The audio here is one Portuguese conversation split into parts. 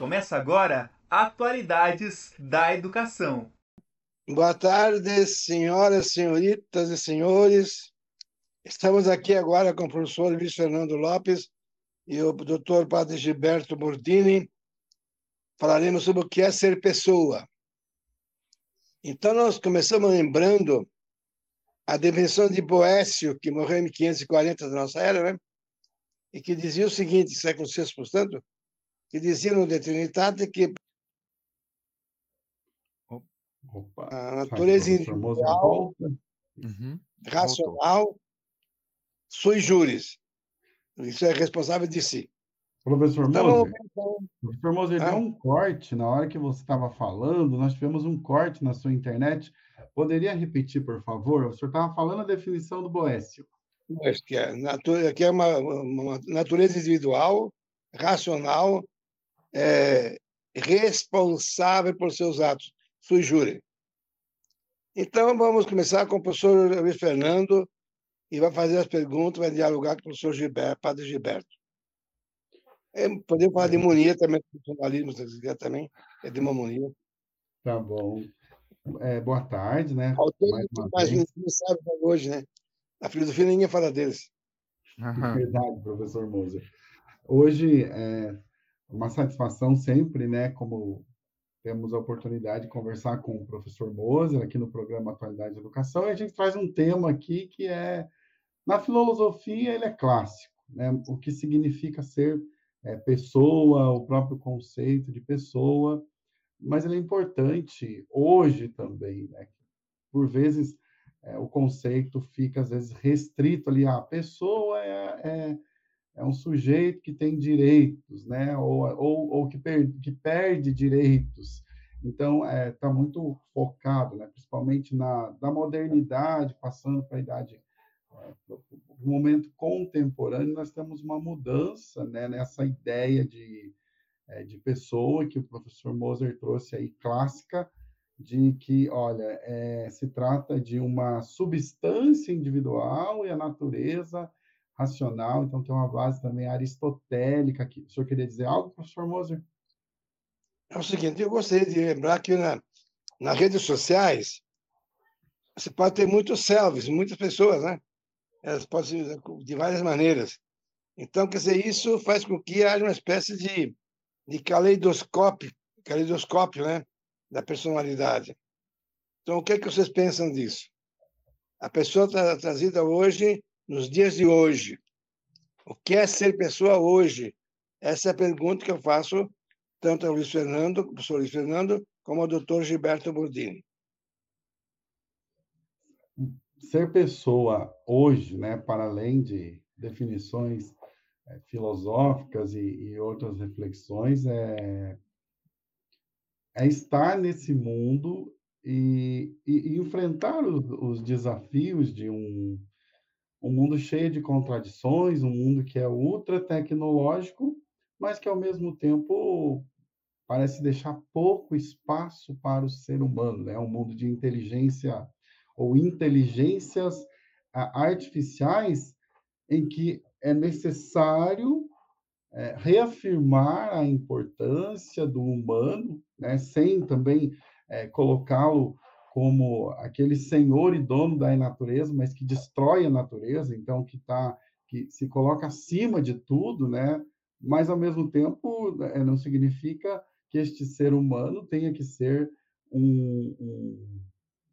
Começa agora Atualidades da Educação. Boa tarde, senhoras, senhoritas e senhores. Estamos aqui agora com o professor Luiz Fernando Lopes e o doutor Padre Gilberto Bordini. Falaremos sobre o que é ser pessoa. Então, nós começamos lembrando a definição de Boécio, que morreu em 1540 da nossa era, né? e que dizia o seguinte, século VI, portanto, que dizia no De Trinitate que Opa, a natureza individual, uhum. racional, sui juris. Isso é responsável de si. Professor então, Moser, professor Moser, deu um corte na hora que você estava falando, nós tivemos um corte na sua internet. Poderia repetir, por favor? O senhor estava falando a definição do Boécio. Acho que é, que é uma, uma natureza individual, racional, é, responsável por seus atos, sui jure. Então, vamos começar com o professor Luiz Fernando, e vai fazer as perguntas, vai dialogar com o professor Gilberto, padre Gilberto. É, podemos falar de imunia também, funcionalismo, se quiser também, é de uma imunia. Tá bom. É, boa tarde, né? Faltou mais, mais não sabe hoje, né? A filosofia ninguém fala deles. Uhum. Verdade, professor Moser. Hoje é uma satisfação sempre, né? Como temos a oportunidade de conversar com o professor Moser aqui no programa Atualidade de Educação, e a gente traz um tema aqui que é, na filosofia, ele é clássico, né? O que significa ser é, pessoa, o próprio conceito de pessoa, mas ele é importante hoje também, né? Por vezes é, o conceito fica, às vezes, restrito ali. A pessoa é, é, é um sujeito que tem direitos, né? ou, ou, ou que, per, que perde direitos. Então, está é, tá muito focado, né? principalmente na da modernidade, passando para a idade no é, momento contemporâneo, nós temos uma mudança né, nessa ideia de, é, de pessoa que o professor Moser trouxe aí, clássica, de que, olha, é, se trata de uma substância individual e a natureza racional, então tem uma base também aristotélica aqui. O senhor queria dizer algo, professor Moser? É o seguinte, eu gostaria de lembrar que na, nas redes sociais você pode ter muitos selfies, muitas pessoas, né? Elas podem ser de várias maneiras. Então, quer dizer, isso faz com que haja uma espécie de, de caleidoscópio, caleidoscópio, né? da personalidade. Então, o que, é que vocês pensam disso? A pessoa trazida hoje, nos dias de hoje. O que é ser pessoa hoje? Essa é a pergunta que eu faço tanto ao Luiz Fernando, professor Luiz Fernando, como ao doutor Gilberto Bordini. Ser pessoa hoje, né, para além de definições é, filosóficas e, e outras reflexões, é é estar nesse mundo e, e, e enfrentar os, os, desafios de um, um mundo cheio de contradições, um mundo que é ultra tecnológico, mas que ao mesmo tempo parece deixar pouco espaço para o ser humano, né? Um mundo de inteligência ou inteligências artificiais em que é necessário é, reafirmar a importância do humano, né, sem também é, colocá-lo como aquele senhor e dono da natureza, mas que destrói a natureza, então que tá que se coloca acima de tudo, né? Mas ao mesmo tempo é, não significa que este ser humano tenha que ser um, um,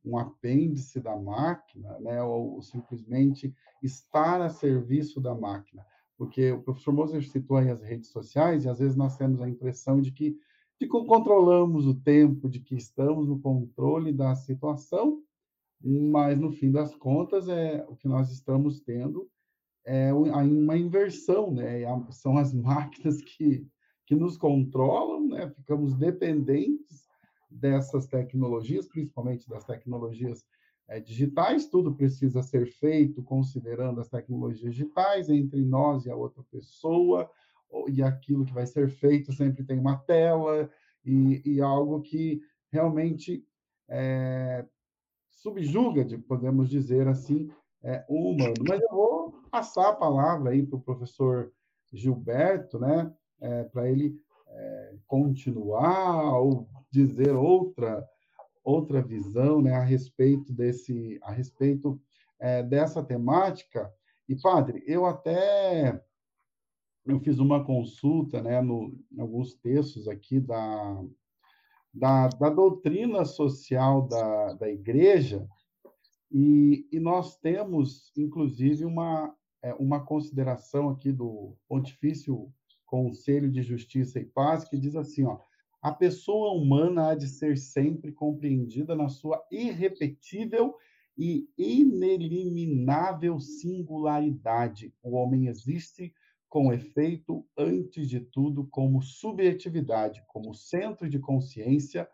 um apêndice da máquina, né? Ou simplesmente estar a serviço da máquina porque o professor Moser citou aí as redes sociais e às vezes nós temos a impressão de que, de que controlamos o tempo, de que estamos no controle da situação, mas no fim das contas é o que nós estamos tendo é uma inversão, né? São as máquinas que, que nos controlam, né? Ficamos dependentes dessas tecnologias, principalmente das tecnologias é, digitais, tudo precisa ser feito considerando as tecnologias digitais entre nós e a outra pessoa, e aquilo que vai ser feito sempre tem uma tela, e, e algo que realmente é, subjuga, de, podemos dizer assim, é, o humano. Mas eu vou passar a palavra aí para o professor Gilberto, né, é, para ele é, continuar ou dizer outra outra visão né, a respeito desse a respeito é, dessa temática e padre eu até eu fiz uma consulta né, no, em alguns textos aqui da, da, da doutrina social da, da igreja e, e nós temos inclusive uma é, uma consideração aqui do Pontifício Conselho de Justiça e Paz, que diz assim, ó, a pessoa humana há de ser sempre compreendida na sua irrepetível e ineliminável singularidade. O homem existe com efeito, antes de tudo, como subjetividade, como centro de consciência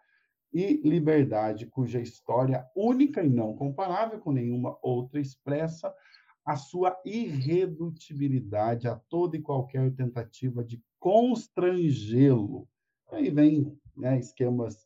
e liberdade, cuja história única e não comparável com nenhuma outra expressa a sua irredutibilidade a toda e qualquer tentativa de constrangê-lo. Aí vem né, esquemas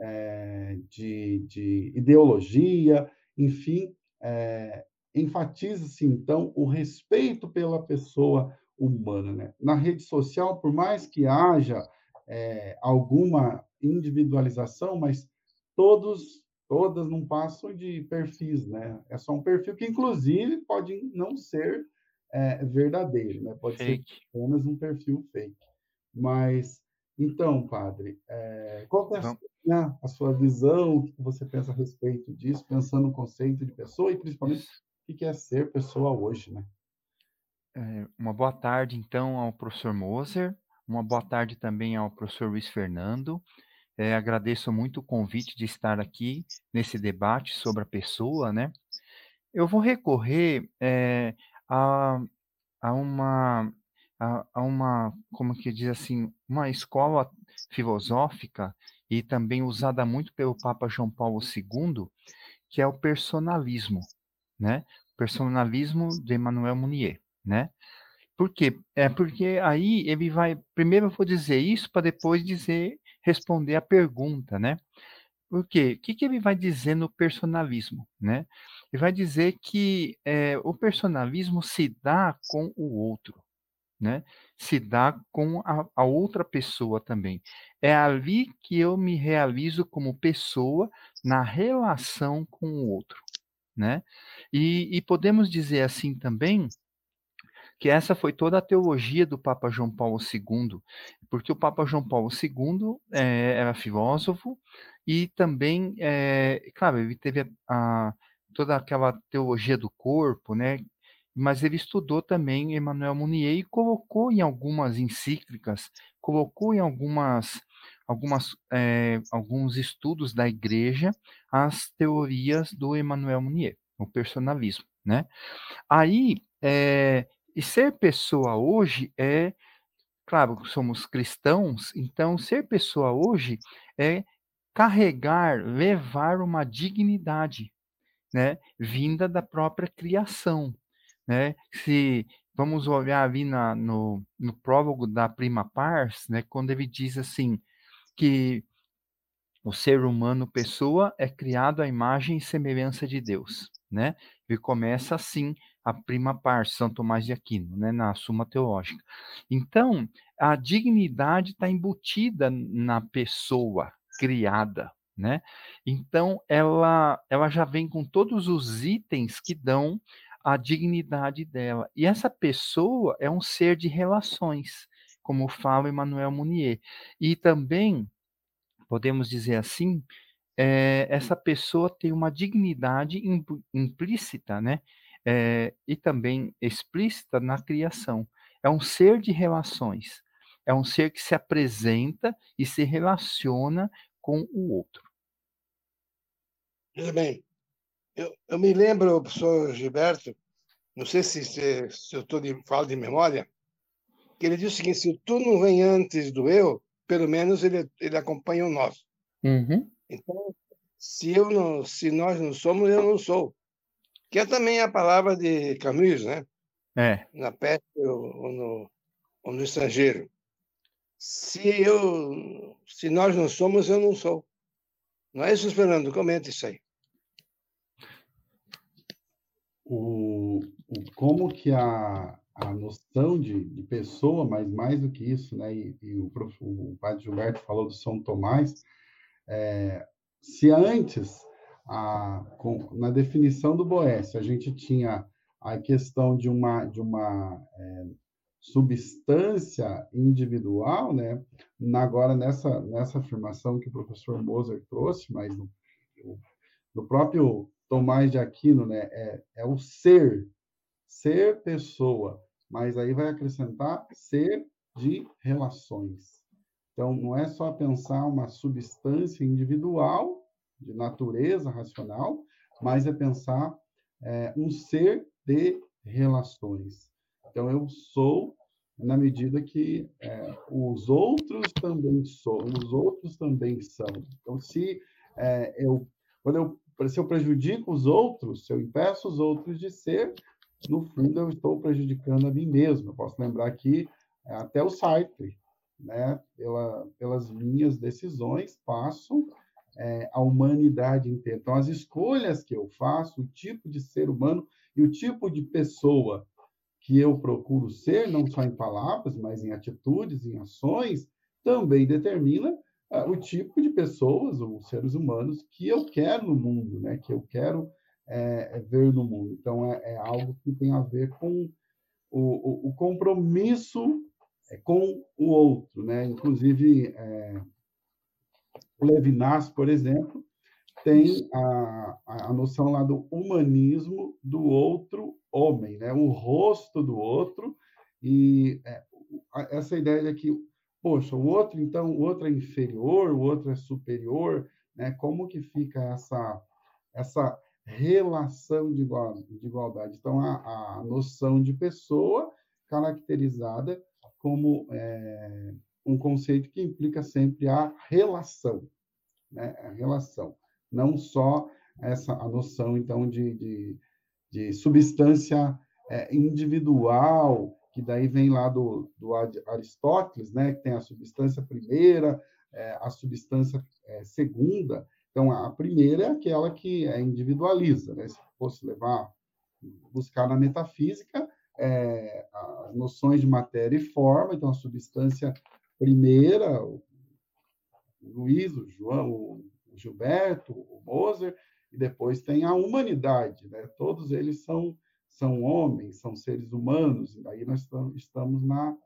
é, de, de, ideologia, enfim, é, enfatiza-se então o respeito pela pessoa humana. Né? Na rede social, por mais que haja é, alguma individualização, mas todos todas não passam de perfis, né? É só um perfil que, inclusive, pode não ser é, verdadeiro, né? Pode fake. ser apenas um perfil fake. Mas, então, padre, é, qual é a, né, a, sua visão? O que você pensa a respeito disso, pensando no conceito de pessoa e, principalmente, o que é ser pessoa hoje, né? É, uma boa tarde, então, ao professor Moser. Uma boa tarde também ao professor Luiz Fernando. É, agradeço muito o convite de estar aqui nesse debate sobre a pessoa, né? Eu vou recorrer é, a, a, uma, a, a, uma, como que diz assim, uma escola filosófica e também usada muito pelo Papa João Paulo II, que é o personalismo, né? Personalismo de Emmanuel Mounier, né? Por quê? É porque aí ele vai. Primeiro eu vou dizer isso para depois dizer responder a pergunta, né? Por quê? O que, que ele vai dizer no personalismo, né? Ele vai dizer que é, o personalismo se dá com o outro, né? Se dá com a, a outra pessoa também. É ali que eu me realizo como pessoa na relação com o outro, né? E, e podemos dizer assim também que essa foi toda a teologia do Papa João Paulo II, porque o Papa João Paulo II é, eh, era filósofo e também, é, claro, ele teve a, a, toda aquela teologia do corpo, né? Mas ele estudou também Emmanuel Mounier e colocou em algumas encíclicas, colocou em algumas, algumas, é, alguns estudos da Igreja as teorias do Emmanuel Mounier, o personalismo, né? Aí é, e ser pessoa hoje é, claro, somos cristãos, então ser pessoa hoje é carregar, levar uma dignidade, né, vinda da própria criação, né? Se vamos olhar ali na, no, no prólogo da Prima Pars, né, quando ele diz assim que o ser humano, pessoa, é criado à imagem e semelhança de Deus, né? Ele começa assim a prima parte, São Tomás de Aquino, né, na Suma Teológica. Então, a dignidade está embutida na pessoa criada, né? Então, ela, ela já vem com todos os itens que dão a dignidade dela. E essa pessoa é um ser de relações, como fala Emmanuel Mounier. E também, podemos dizer assim, é, essa pessoa tem uma dignidade implícita, né? É, e também explícita na criação. É um ser de relações. É um ser que se apresenta e se relaciona com o outro. Muito bem. Eu, eu me lembro, professor Gilberto, não sei se, se, se eu estou de, falo de memória, que ele diz o seguinte: se tu não vem antes do eu, pelo menos ele, ele acompanha o nós. Uhum. Então, se eu não, se nós não somos, eu não sou que é também a palavra de Camus, né? É. Na peste ou no, ou no estrangeiro. Se eu, se nós não somos, eu não sou. Não é isso, Fernando? Comenta isso aí. O, o, como que a, a noção de, de, pessoa, mas mais do que isso, né? E, e o, o, padre Gilberto falou do São Tomás. É, se antes, a, com, na definição do Boécio, a gente tinha a questão de uma de uma é, substância individual, né? Agora nessa nessa afirmação que o professor Moser trouxe, mas no, no próprio Tomás de Aquino, né? É, é o ser, ser pessoa, mas aí vai acrescentar ser de relações. Então não é só pensar uma substância individual de natureza racional, mas é pensar é, um ser de relações. Então, eu sou na medida que é, os outros também são, os outros também são. Então, se é, eu, quando eu, se eu prejudico os outros, se eu impeço os outros de ser, no fundo eu estou prejudicando a mim mesmo. Eu posso lembrar aqui é, até o Sartre, né? Pela, pelas minhas decisões, passo é, a humanidade inteira. Então, as escolhas que eu faço, o tipo de ser humano e o tipo de pessoa que eu procuro ser, não só em palavras, mas em atitudes, em ações, também determina uh, o tipo de pessoas, ou seres humanos, que eu quero no mundo, né? que eu quero é, ver no mundo. Então, é, é, algo que tem a ver com o, o, o compromisso é, com o outro. Né? Inclusive, é, o Levinas, por exemplo, tem a, a noção lá do humanismo do outro homem, né? o rosto do outro, e é, essa ideia de que, poxa, o outro, então, o outro é inferior, o outro é superior, né? como que fica essa, essa relação de, igual, de igualdade? Então, a, a noção de pessoa caracterizada como é, um conceito que implica sempre a relação, né? a relação não só essa a noção então de, de, de substância é, individual que daí vem lá do, do Aristóteles, né, que tem a substância primeira, é, a substância é, segunda. Então, a primeira é aquela que é individualiza, né? Se fosse levar, buscar na metafísica, é, as noções de matéria e forma, então a substância primeira, o Luiz, o João, o Gilberto, o Moser, e depois tem a humanidade, né? Todos eles são são homens, são seres humanos, e aí nós estamos na,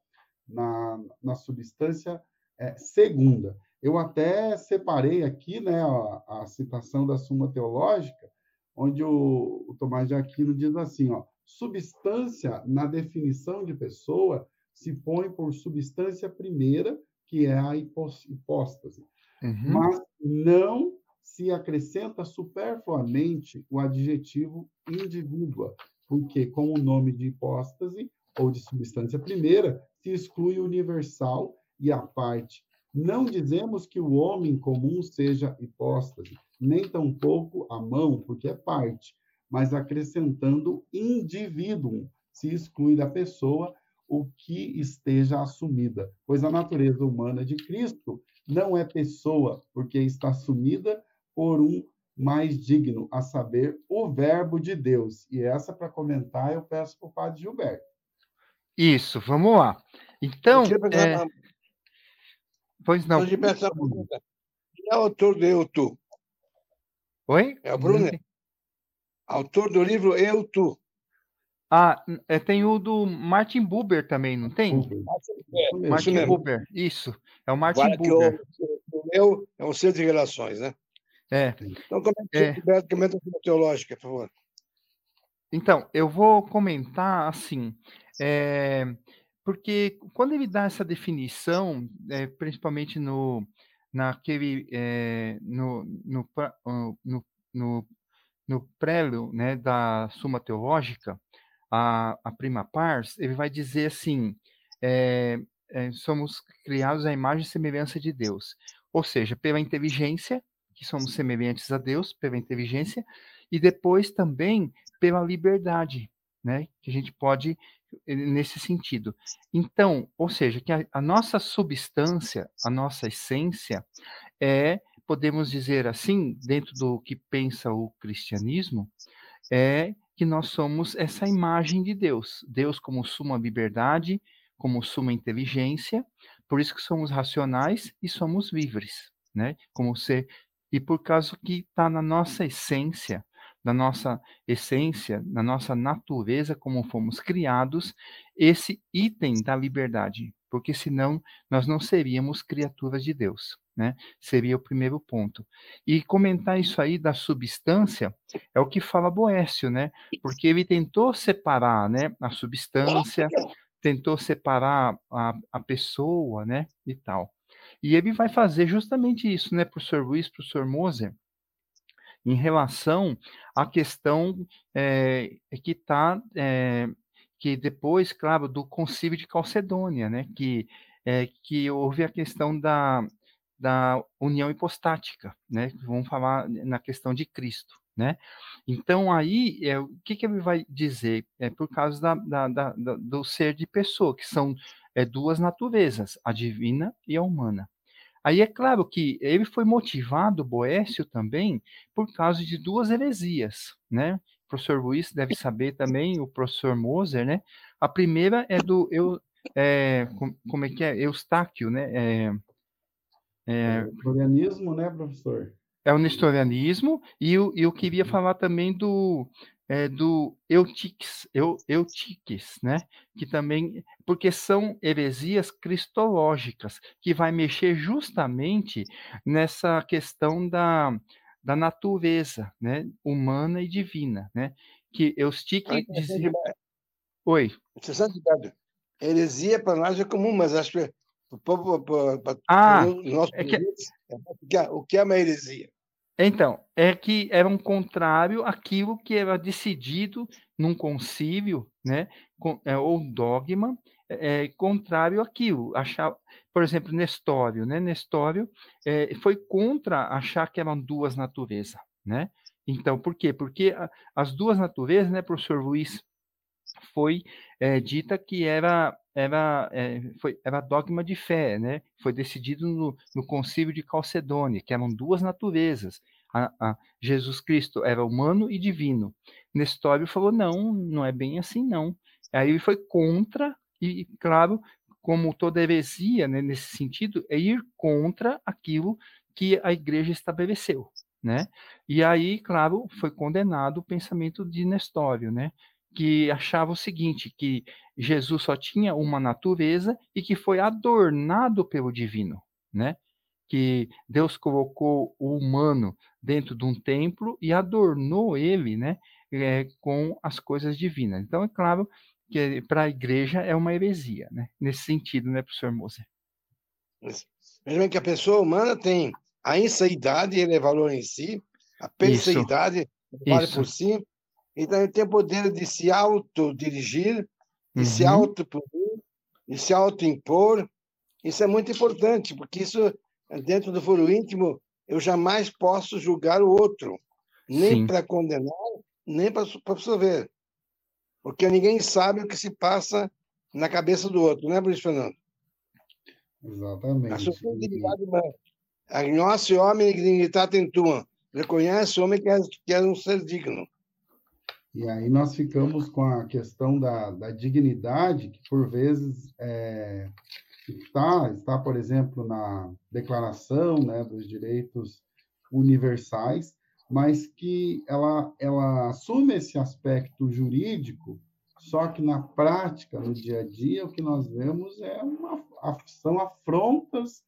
na, na substância é, segunda. Eu até separei aqui né, a, a, citação da Suma Teológica, onde o, o Tomás de Aquino diz assim, ó, substância, na definição de pessoa, se põe por substância primeira, que é a hipóstase. Uhum. Mas não se acrescenta superfluamente o adjetivo indivídua, porque com o nome de hipóstase ou de substância primeira se exclui o universal e a parte. Não dizemos que o homem comum seja hipóstase, nem tampouco a mão, porque é parte, mas acrescentando indivíduo, se exclui da pessoa o que esteja assumida, pois a natureza humana de Cristo não é pessoa, porque está sumida por um mais digno, a saber, o Verbo de Deus. E essa, para comentar, eu peço para o Padre Gilberto. Isso, vamos lá. Então. É... Pois não. Quem é o autor do Eu Tu? Oi? É o Bruno. Autor do livro Eu Tu. Ah, é, tem o do Martin Buber também, não tem? Martin, Martin Buber, isso. É o Martin Agora Buber. o, meu é um centro de relações, né? É. Então, comenta, é. comenta a teológica, por favor. Então, eu vou comentar assim, é, porque quando ele dá essa definição, é, principalmente no, naquele, é, no, no, no, no, no prélio né, da Suma Teológica, a, a prima pars, ele vai dizer assim: é, é, somos criados à imagem e semelhança de Deus. Ou seja, pela inteligência, que somos semelhantes a Deus, pela inteligência, e depois também pela liberdade, né? Que a gente pode eh, nesse sentido. Então, ou seja, que a, a nossa substância, a nossa essência é, podemos dizer assim, dentro do que pensa o cristianismo, é que nós somos essa imagem de Deus. Deus como suma liberdade, como suma inteligência, por isso que somos racionais e somos livres, né? Como ser e por causa que está na nossa essência, na nossa essência, na nossa natureza, como fomos criados, esse item da liberdade, porque senão nós não seríamos criaturas de Deus, né? Seria o primeiro ponto. E comentar isso aí da substância é o que fala Boécio, né? Porque ele tentou separar, né, a substância, tentou separar a, a pessoa, né, e tal. E ele vai fazer justamente isso, né, professor Luiz, professor Moser, em relação à questão é, que está, é, que depois, claro, do concílio de Calcedônia, né, que, é, que houve a questão da, da união hipostática, né, vamos falar na questão de Cristo, né? Então, aí, é, o que, que ele vai dizer? É por causa da, da, da, do ser de pessoa, que são é, duas naturezas, a divina e a humana. Aí é claro que ele foi motivado, Boécio também, por causa de duas heresias, né? O professor Luiz deve saber também, o professor Moser, né? A primeira é do, eu, é, como é que é? Eustáquio, né? É, é, o né, professor? é o nestorianismo, e eu, eu queria uhum. falar também do, é, do Eutiques, Eu, Eutiques, né? Que também, porque são heresias cristológicas, que vai mexer justamente nessa questão da, da natureza, né? Humana e divina, né? Que Eutiques dizia... Oi. Você sabe, heresia para nós é comum, mas acho que povo, ah, nosso é que... É, o que é uma heresia? Então, é que era um contrário àquilo que era decidido num concílio, né, com, é, ou dogma, é, é, contrário àquilo. Achar, por exemplo, Nestório, né, Nestório é, foi contra achar que eram duas naturezas, né? Então, por quê? Porque a, as duas naturezas, né, professor Luiz, foi é, dita que era era, é, foi, era dogma de fé, né? Foi decidido no, no concílio de Calcedônia, que eram duas naturezas. A, a Jesus Cristo era humano e divino. Nestório falou, não, não é bem assim, não. Aí ele foi contra, e, claro, como toda heresia, né, nesse sentido, é ir contra aquilo que a igreja estabeleceu, né? E aí, claro, foi condenado o pensamento de Nestório, né? Que achava o seguinte, que Jesus só tinha uma natureza e que foi adornado pelo divino, né? Que Deus colocou o humano dentro de um templo e adornou ele, né, é, com as coisas divinas. Então, é claro que para a igreja é uma heresia, né? Nesse sentido, né, professor Moser? Mesmo que a pessoa humana tem a insanidade, ele é valor em si, a perseidade vale por si, então, ele tem o poder de se autodirigir, de uhum. se autopunir, de se autoimpor. Isso é muito importante, porque isso, dentro do foro íntimo, eu jamais posso julgar o outro, nem para condenar, nem para absolver. Porque ninguém sabe o que se passa na cabeça do outro, né, Luiz Fernando? Exatamente. A sua dignidade humana. Agnosse homem dignitate tua. Reconhece o homem que é, que é um ser digno. E aí nós ficamos com a questão da, da dignidade, que por vezes é, está, está, por exemplo, na Declaração né, dos Direitos Universais, mas que ela, ela assume esse aspecto jurídico, só que na prática, no dia a dia, o que nós vemos é uma, são afrontas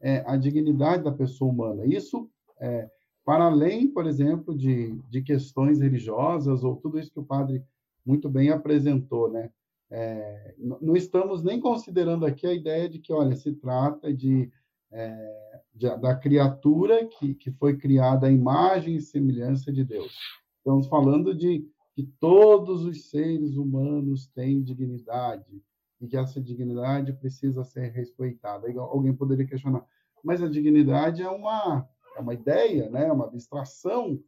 é, à dignidade da pessoa humana. Isso é, para além, por exemplo, de, de questões religiosas ou tudo isso que o padre muito bem apresentou, né? É, não estamos nem considerando aqui a ideia de que, olha, se trata de, é, de da criatura que, que foi criada à imagem e semelhança de Deus. Estamos falando de que todos os seres humanos têm dignidade e que essa dignidade precisa ser respeitada. Alguém poderia questionar, mas a dignidade é uma é uma ideia, né? É uma abstração,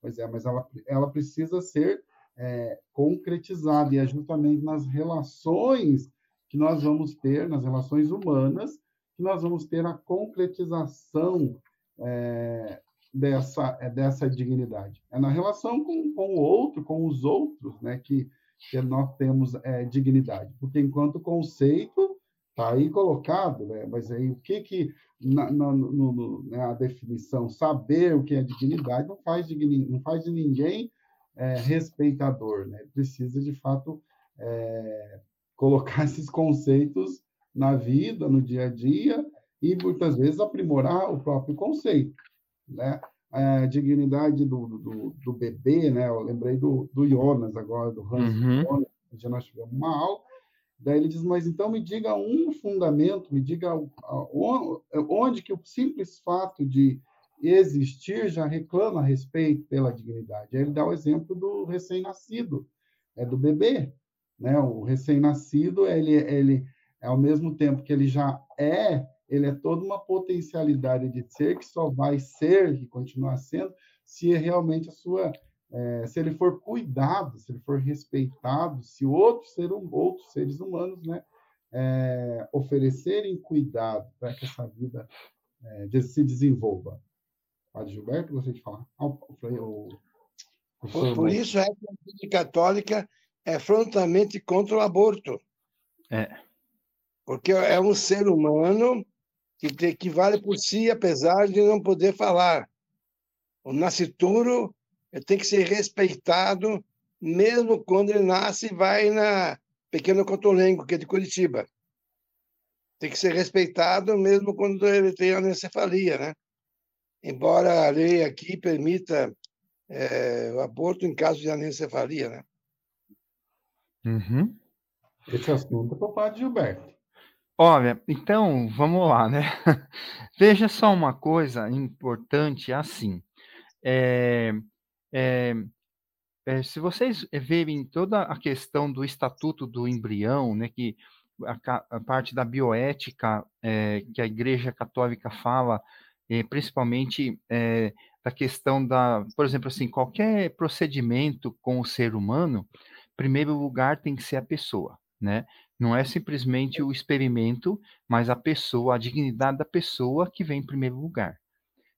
pois é, mas ela, ela precisa ser é, concretizada, e é justamente nas relações que nós vamos ter, nas relações humanas, que nós vamos ter a concretização é, dessa, é dessa dignidade? É na relação com, com o outro, com os outros, né, que, que nós temos é, dignidade. Porque enquanto conceito está aí colocado, né, mas aí o que que na, na no, né, a definição saber o que é dignidade não faz de, não faz de ninguém é, respeitador, né? Precisa de fato é, colocar esses conceitos na vida, no dia a dia e muitas vezes aprimorar o próprio conceito, né? A dignidade do, do, do bebê, né? Eu lembrei do, do Jonas agora, do Hans uhum. Jonas, já nós tivemos uma aula, daí ele diz, mas então me diga um fundamento, me diga onde que o simples fato de existir já reclama respeito pela dignidade. Aí ele dá o exemplo do recém-nascido, é do bebê, né? O recém-nascido, ele, ele ao mesmo tempo que ele já é ele é toda uma potencialidade de ser que só vai ser e continuar sendo se é realmente a sua é, se ele for cuidado, se ele for respeitado, se outros ser, outros seres humanos, né, é, oferecerem cuidado para que essa vida é, se desenvolva. Padre Gilberto, gostaria de falar. Ah, o, o, o por, por, isso é que a Igreja Católica é frontalmente contra o aborto. É. Porque é um ser humano que, que vale por si, apesar de não poder falar. O nascituro tem que ser respeitado, mesmo quando ele nasce e vai na Pequeno Cotolengo, que é de Curitiba. Tem que ser respeitado, mesmo quando ele tem anencefalia, né? Embora a lei aqui permita é, o aborto em caso de anencefalia, né? Uhum. Esse assunto é para o padre Gilberto. Olha, então vamos lá, né? Veja só uma coisa importante assim. É, é, é, se vocês verem toda a questão do estatuto do embrião, né, que a, a parte da bioética é, que a Igreja Católica fala, é, principalmente da questão da, por exemplo, assim, qualquer procedimento com o ser humano, primeiro lugar tem que ser a pessoa, né? Não é simplesmente o experimento, mas a pessoa, a dignidade da pessoa que vem em primeiro lugar.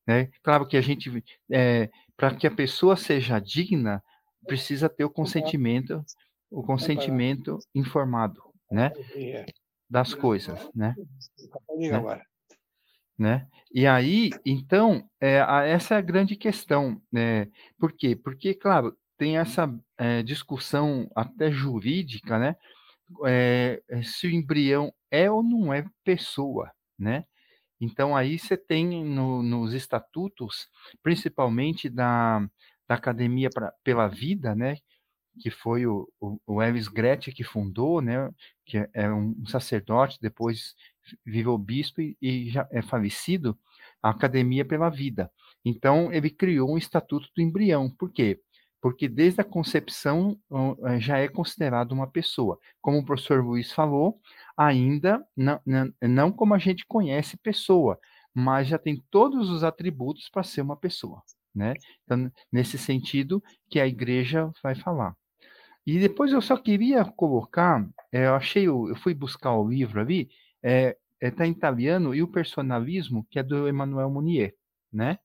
Né? Claro que a gente, é, para que a pessoa seja digna, precisa ter o consentimento, o consentimento informado, né? Das coisas, né? né? né? E aí, então, é, essa é a grande questão, né? Por quê? Porque, claro, tem essa é, discussão até jurídica, né? é, se o embrião é ou não é pessoa, né? Então aí você tem no, nos estatutos, principalmente da, da Academia pra, pela Vida, né? Que foi o, o, o Elvis Gretchen que fundou, né? Que é, é um sacerdote, depois virou bispo e, e já é falecido, a Academia pela Vida. Então ele criou um estatuto do embrião. Por quê? Porque desde a concepção eh, já é considerado uma pessoa. Como o professor Luiz falou, ainda não, não, não como a gente conhece pessoa, mas já tem todos os atributos para ser uma pessoa, né? Então, nesse sentido que a igreja vai falar. E depois eu só queria colocar, é, eu achei, eu fui buscar o livro ali, é, é tá em italiano e o personalismo que é do Emmanuel Mounier, né?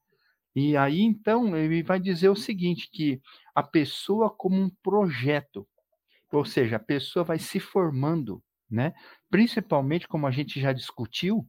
E aí, então, ele vai dizer o seguinte, que a pessoa como um projeto, ou seja, a pessoa vai se formando, né? Principalmente, como a gente já discutiu,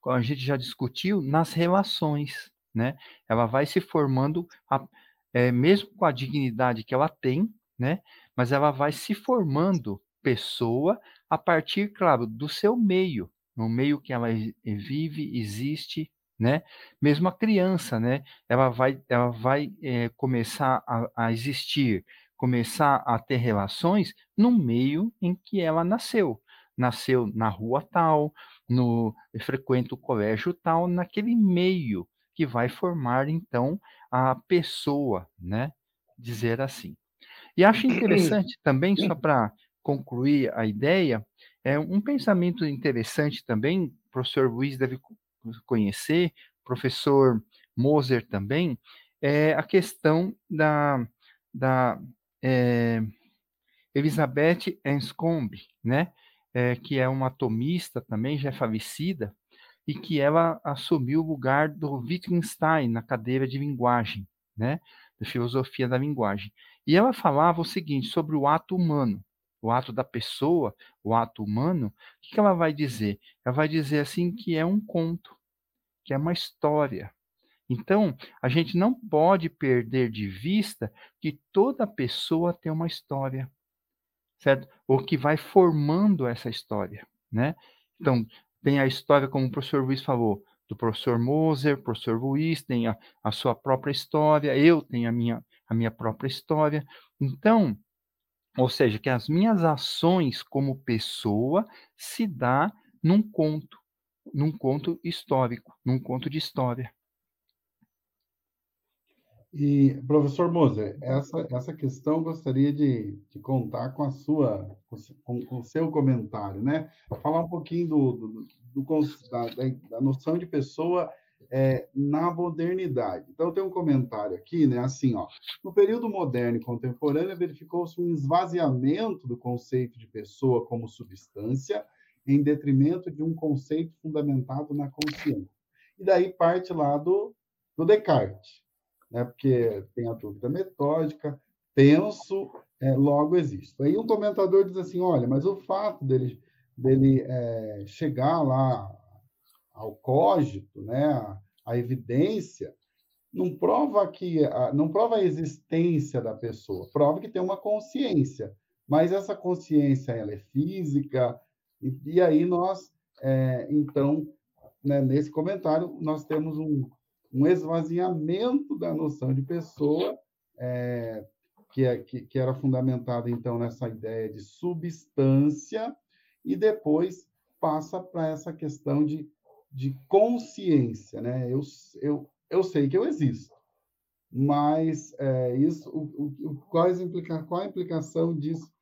como a gente já discutiu, nas relações, né? Ela vai se formando, a, é, mesmo com a dignidade que ela tem, né? Mas ela vai se formando pessoa a partir, claro, do seu meio, no meio que ela vive, existe, né? Mesmo a criança, né? Ela vai, ela vai é, começar a, a, existir, começar a ter relações no meio em que ela nasceu. Nasceu na rua tal, no frequenta o colégio tal, naquele meio que vai formar então a pessoa, né? Dizer assim. E acho interessante também, só para concluir a ideia, é um pensamento interessante também, o professor Luiz deve conhecer, professor Moser também, é a questão da, da é, Elizabeth Anscombe, né? É, que é uma atomista também, já é falecida, e que ela assumiu o lugar do Wittgenstein na cadeira de linguagem, né, de filosofia da linguagem. E ela falava o seguinte sobre o ato humano, o ato da pessoa, o ato humano. O que ela vai dizer? Ela vai dizer assim que é um conto, que é uma história. Então, a gente não pode perder de vista que toda pessoa tem uma história, certo? Ou que vai formando essa história, né? Então, tem a história, como o professor Luiz falou, do professor Moser, professor Luiz tem a, a sua própria história, eu tenho a minha, a minha própria história. Então, ou seja, que as minhas ações como pessoa se dá num conto, num conto histórico, num conto de história. E, professor Moser, essa, essa questão gostaria de, de contar com a sua, com, com, o seu comentário, né? Falar um pouquinho do, do, do da, da, noção de pessoa é, na modernidade. Então, tem um comentário aqui, né? Assim, ó. No período moderno e contemporâneo, verificou-se um esvaziamento do conceito de pessoa como substância em detrimento de um conceito fundamentado na consciência. E daí parte lá do, do Descartes né? porque tem a dúvida metódica, penso, é, logo existo. Aí um comentador diz assim, olha, mas o fato dele, dele é, chegar lá ao cógito, né, a, a evidência, não prova que não prova a existência da pessoa, prova que tem uma consciência, mas essa consciência ela é física e, e aí nós é, então né, nesse comentário nós temos um, um esvaziamento da noção de pessoa, é, que, é, que, que, era fundamentada, então, nessa ideia de substância, e depois passa para essa questão de, de consciência. Né? Eu, eu, eu sei que eu existo, mas é, isso, o, o, qual, implica, qual a implicação disso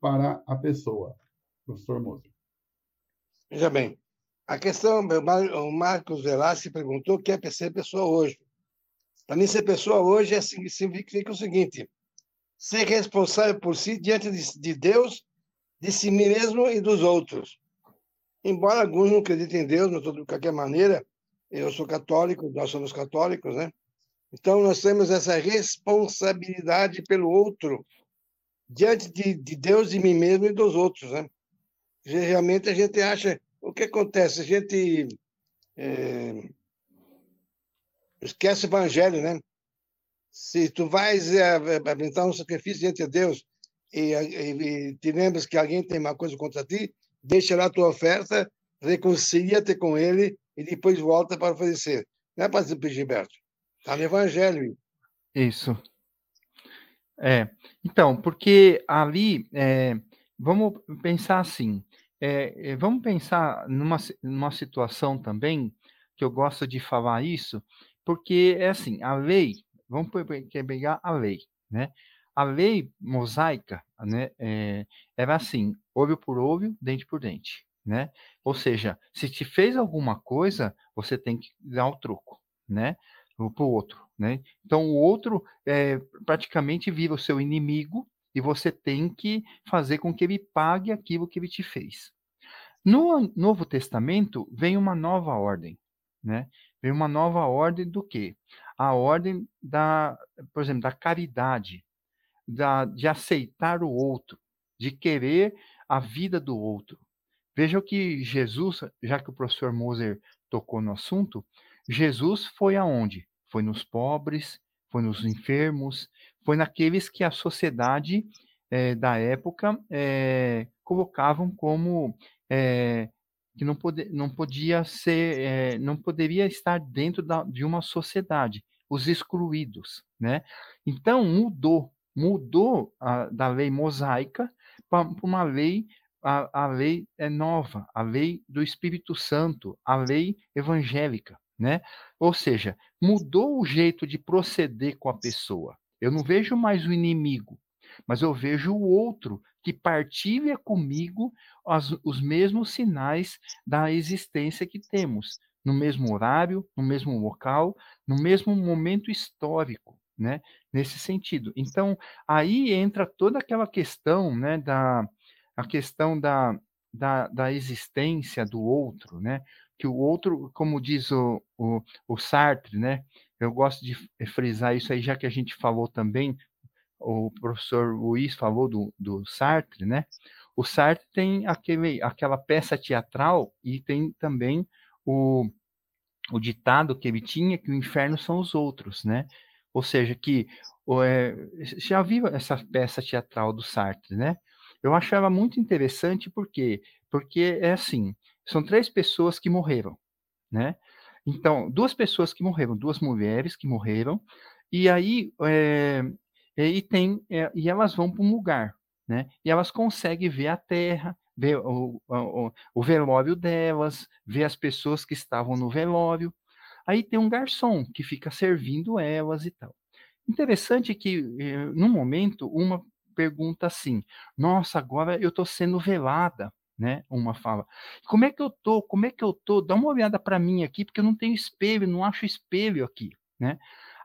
para a pessoa, professor Moser? Veja bem, a questão, o Marcos Velasquez perguntou o que é ser pessoa hoje. Para mim, ser pessoa hoje é, significa o seguinte: ser responsável por si diante de Deus, de si mesmo e dos outros. Embora alguns não acreditem em Deus, de qualquer maneira, eu sou católico, nós somos católicos, né? Então, nós temos essa responsabilidade pelo outro, diante de, de Deus, de mim mesmo e dos outros, né? Realmente a gente acha o que acontece? A gente é, esquece o evangelho, né? Se tu vais apresentar um sacrifício diante de Deus e, e, e te lembras que alguém tem uma coisa contra ti, deixa lá a tua oferta, reconcilia-te com ele e depois volta para oferecer. Não é dizer Gilberto. Está no Evangelho. Isso. É. Então, porque ali, é, vamos pensar assim, é, vamos pensar numa, numa situação também, que eu gosto de falar isso, porque é assim, a lei, vamos pegar a lei, né? A lei mosaica, né, é, era assim, olho por olho, dente por dente, né? Ou seja, se te fez alguma coisa, você tem que dar o troco, né? Para o outro, né? Então, o outro é, praticamente vira o seu inimigo e você tem que fazer com que ele pague aquilo que ele te fez. No Novo Testamento vem uma nova ordem, né? Vem uma nova ordem do quê? A ordem da, por exemplo, da caridade, da, de aceitar o outro, de querer a vida do outro. Veja que Jesus, já que o professor Moser tocou no assunto, Jesus foi aonde? Foi nos pobres, foi nos enfermos, foi naqueles que a sociedade é, da época é, colocavam como é, que não, pode, não podia ser, não poderia estar dentro da, de uma sociedade, os excluídos, né? Então mudou, mudou a, da lei mosaica para uma lei a, a lei é nova, a lei do Espírito Santo, a lei evangélica, né? Ou seja, mudou o jeito de proceder com a pessoa. Eu não vejo mais o inimigo, mas eu vejo o outro que partilha comigo as, os mesmos sinais da existência que temos, no mesmo horário, no mesmo local, no mesmo momento histórico, né? Nesse sentido. Então, aí entra toda aquela questão, né, da a questão da, da, da existência do outro, né? que o outro, como diz o, o, o Sartre, né? Eu gosto de frisar isso aí, já que a gente falou também, o professor Luiz falou do, do Sartre, né? O Sartre tem aquele, aquela peça teatral e tem também o, o ditado que ele tinha que o inferno são os outros, né? Ou seja, que é, já viu essa peça teatral do Sartre, né? Eu achava muito interessante porque porque é assim, são três pessoas que morreram, né? Então, duas pessoas que morreram, duas mulheres que morreram, e aí é, e tem é, e elas vão para um lugar, né? E elas conseguem ver a terra, ver o, o, o velório delas, ver as pessoas que estavam no velório. Aí tem um garçom que fica servindo elas e tal. Interessante que, eh, no momento, uma pergunta assim: Nossa, agora eu estou sendo velada, né? Uma fala: Como é que eu tô? Como é que eu tô? Dá uma olhada para mim aqui, porque eu não tenho espelho, não acho espelho aqui, né?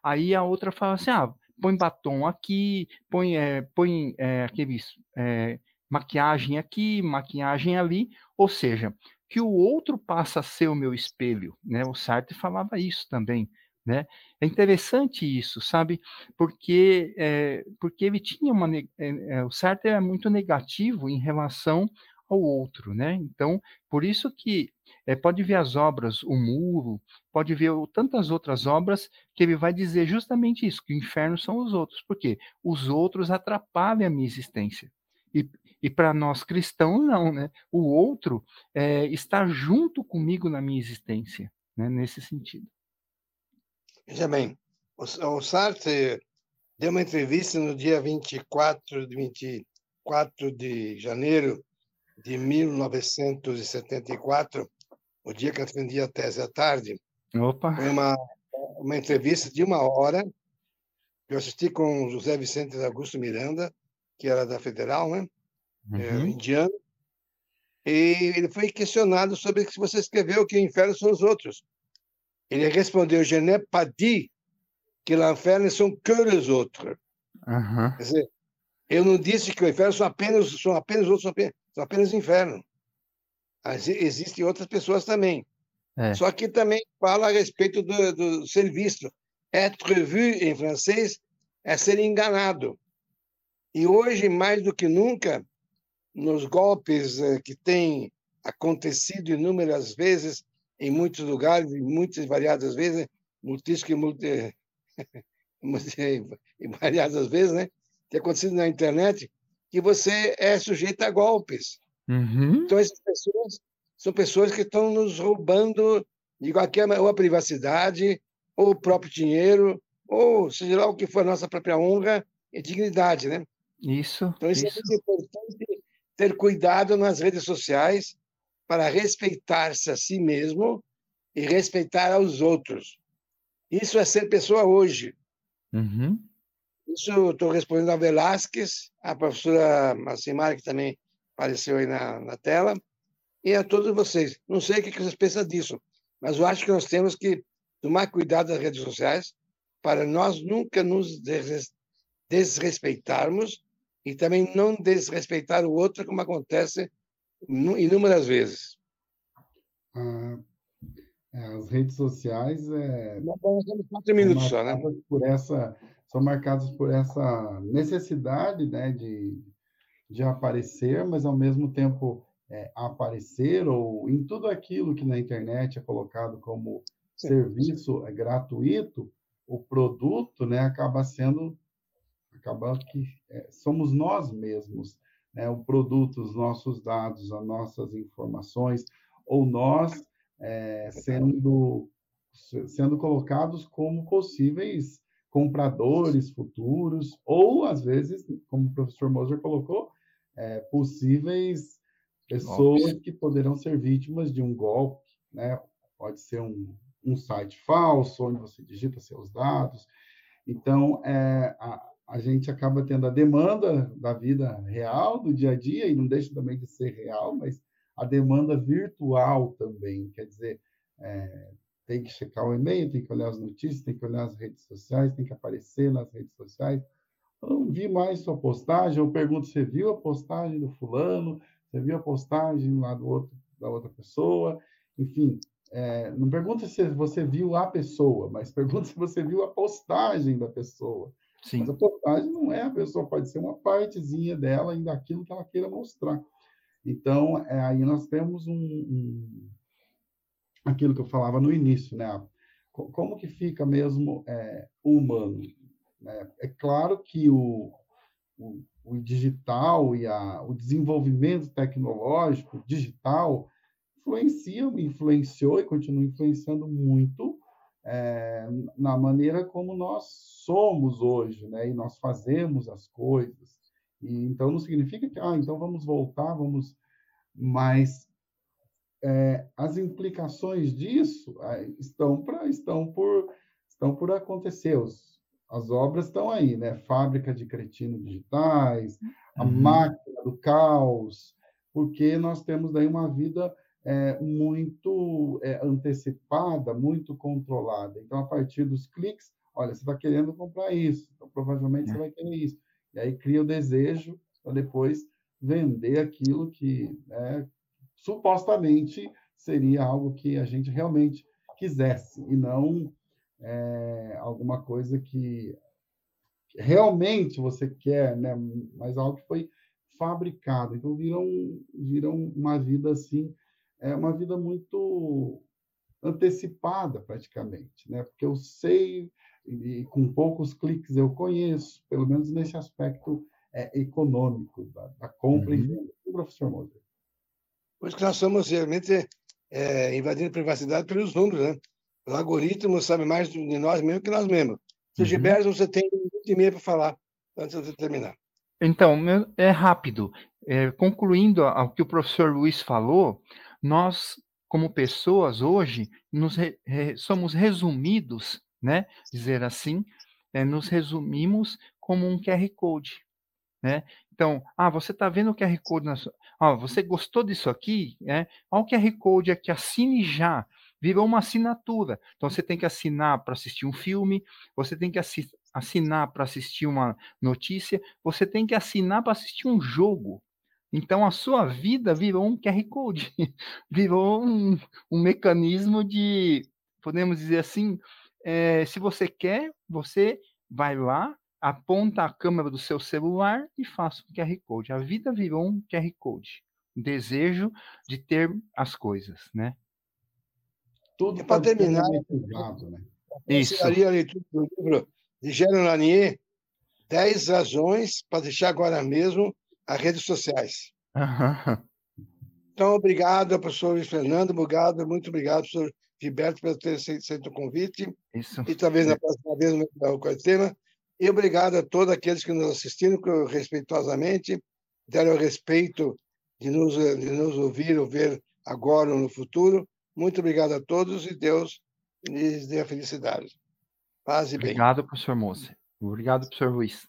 Aí a outra fala assim: Ah, põe batom aqui, põe, é, põe é, aqueles é, maquiagem aqui, maquiagem ali, ou seja, que o outro passa a ser o meu espelho, né? O Sartre falava isso também, né? É interessante isso, sabe? Porque é, porque ele tinha uma é, o Sartre era muito negativo em relação ao outro, né? Então, por isso que é, pode ver as obras, o Muro, pode ver tantas outras obras que ele vai dizer justamente isso, que o inferno são os outros, porque os outros atrapalham a minha existência. E, e para nós cristãos, não, né? O outro é, está junto comigo na minha existência, né? nesse sentido. Veja bem, o, o Sartre deu uma entrevista no dia 24, 24 de janeiro de 1974, o dia que eu defendi a tese à tarde. Opa! Foi uma, uma entrevista de uma hora que eu assisti com José Vicente Augusto Miranda, que era da Federal, né? É, uhum. É, indiano. E ele foi questionado sobre se você escreveu que o inferno são os outros. Ele respondeu: Je n'ai pas dit que l'inferno são que os outros. Uhum. Quer dizer, eu não disse que o inferno são apenas, são apenas outros, são apenas, são apenas inferno. Existem outras pessoas também. É. Só que também fala a respeito do, do ser visto. Être vu, em francês, é ser enganado. E hoje, mais do que nunca, nos golpes eh, que têm acontecido inúmeras vezes em muitos lugares, em muitas variadas vezes, multíssimo e multi, variadas vezes, né? Que é acontecido na internet, que você é sujeito a golpes. Uhum. Então, essas pessoas são pessoas que estão nos roubando de qualquer ou a privacidade, ou o próprio dinheiro, ou seja lá o que for a nossa própria honra e dignidade, né? Isso. Então, isso, é isso. é muito importante ter cuidado nas redes sociais, para respeitar-se a si mesmo e respeitar aos outros. Isso é ser pessoa hoje. Uhum. Isso estou respondendo a Velasquez, a professora Marcimar, que também apareceu aí na, na tela, e a todos vocês. Não sei o que vocês pensam disso, mas eu acho que nós temos que tomar cuidado das redes sociais para nós nunca nos desrespeitarmos e também não desrespeitar o outro, como acontece inúmeras vezes. Ah, é, as redes sociais é, Nós temos quatro minutos só, né? Por essa, são marcadas por essa necessidade né, de, de aparecer, mas ao mesmo tempo é, aparecer ou em tudo aquilo que na internet é colocado como sim, serviço sim. gratuito, o produto né, acaba sendo acaba que é, somos nós mesmos né, o produto, os nossos dados, as nossas informações, ou nós é, sendo, sendo colocados como possíveis compradores futuros, ou, às vezes, como o professor Moser colocou, é, possíveis pessoas que poderão ser vítimas de um golpe, né? Pode ser um, um site falso, onde você digita seus dados. Então, é, a, a gente acaba tendo a demanda da vida real, do dia a dia, e não deixa também de ser real, mas a demanda virtual também. Quer dizer, é, tem que checar o e-mail, tem que olhar as notícias, tem que olhar as redes sociais, tem que aparecer nas redes sociais. Eu não vi mais sua postagem, eu pergunto, você viu a postagem do fulano? Você viu a postagem lá do outro, da outra pessoa? Enfim, é, não pergunta se você viu a pessoa, mas pergunta se você viu a postagem da pessoa. Sim. Mas a postagem não é a pessoa, pode ser uma partezinha dela e daquilo que ela queira mostrar. Então, é, aí nós temos um, um, aquilo que eu falava no início, né? Como que fica mesmo é, o humano? Né? É claro que o, o, o digital e a, o desenvolvimento tecnológico digital influencia, influenciou e continua influenciando muito é, na maneira como nós somos hoje, né? E nós fazemos as coisas. E, então não significa que, ah, então vamos voltar, vamos. Mas é, as implicações disso estão para estão por estão por acontecer. Os, as obras estão aí, né? Fábrica de cretinos digitais, a uhum. máquina do caos, porque nós temos daí uma vida é, muito é, antecipada, muito controlada. Então, a partir dos cliques, olha, você está querendo comprar isso, então provavelmente é. você vai querer isso. E aí cria o desejo para depois vender aquilo que né, supostamente seria algo que a gente realmente quisesse, e não é, alguma coisa que realmente você quer, né, mas algo que foi fabricado. Então, viram, viram uma vida assim é uma vida muito antecipada praticamente, né? Porque eu sei e com poucos cliques eu conheço, pelo menos nesse aspecto é, econômico da, da compra uhum. e venda. Professor Moser. Pois que nós estamos realmente é, invadindo privacidade pelos números, né? O algoritmo sabe mais de nós mesmos que nós mesmos. Se uhum. Gilberto, você tem um minuto e meio para falar antes de terminar. Então, é rápido. É, concluindo ao que o professor Luiz falou, nós, como pessoas hoje, nos re, somos resumidos, né? Dizer assim, é, nos resumimos como um QR Code, né? Então, ah, você está vendo o QR Code na Ah, você gostou disso aqui? Né? Olha o QR Code aqui, assine já. Virou uma assinatura. Então, você tem que assinar para assistir um filme, você tem que assinar para assistir uma notícia, você tem que assinar para assistir um jogo. Então a sua vida virou um QR Code, virou um, um mecanismo de, podemos dizer assim, é, se você quer, você vai lá, aponta a câmera do seu celular e faça um QR Code. A vida virou um QR Code, um desejo de ter as coisas, né? Tudo para terminar, né? Isso. a leitura do livro de Gérard Lanier, 10 razões para deixar agora mesmo as redes sociais. Então, obrigado, professor Fernando, obrigado, muito obrigado, professor Gilberto, por ter aceito o convite. Isso. E talvez na próxima vez no tema. E obrigado a todos aqueles que nos assistiram respeitosamente, deram o respeito de nos, de nos ouvir ou ver agora ou no futuro. Muito obrigado a todos e Deus lhes dê a felicidade. Paz e bem. Obrigado, professor Moça. Obrigado, professor Luiz.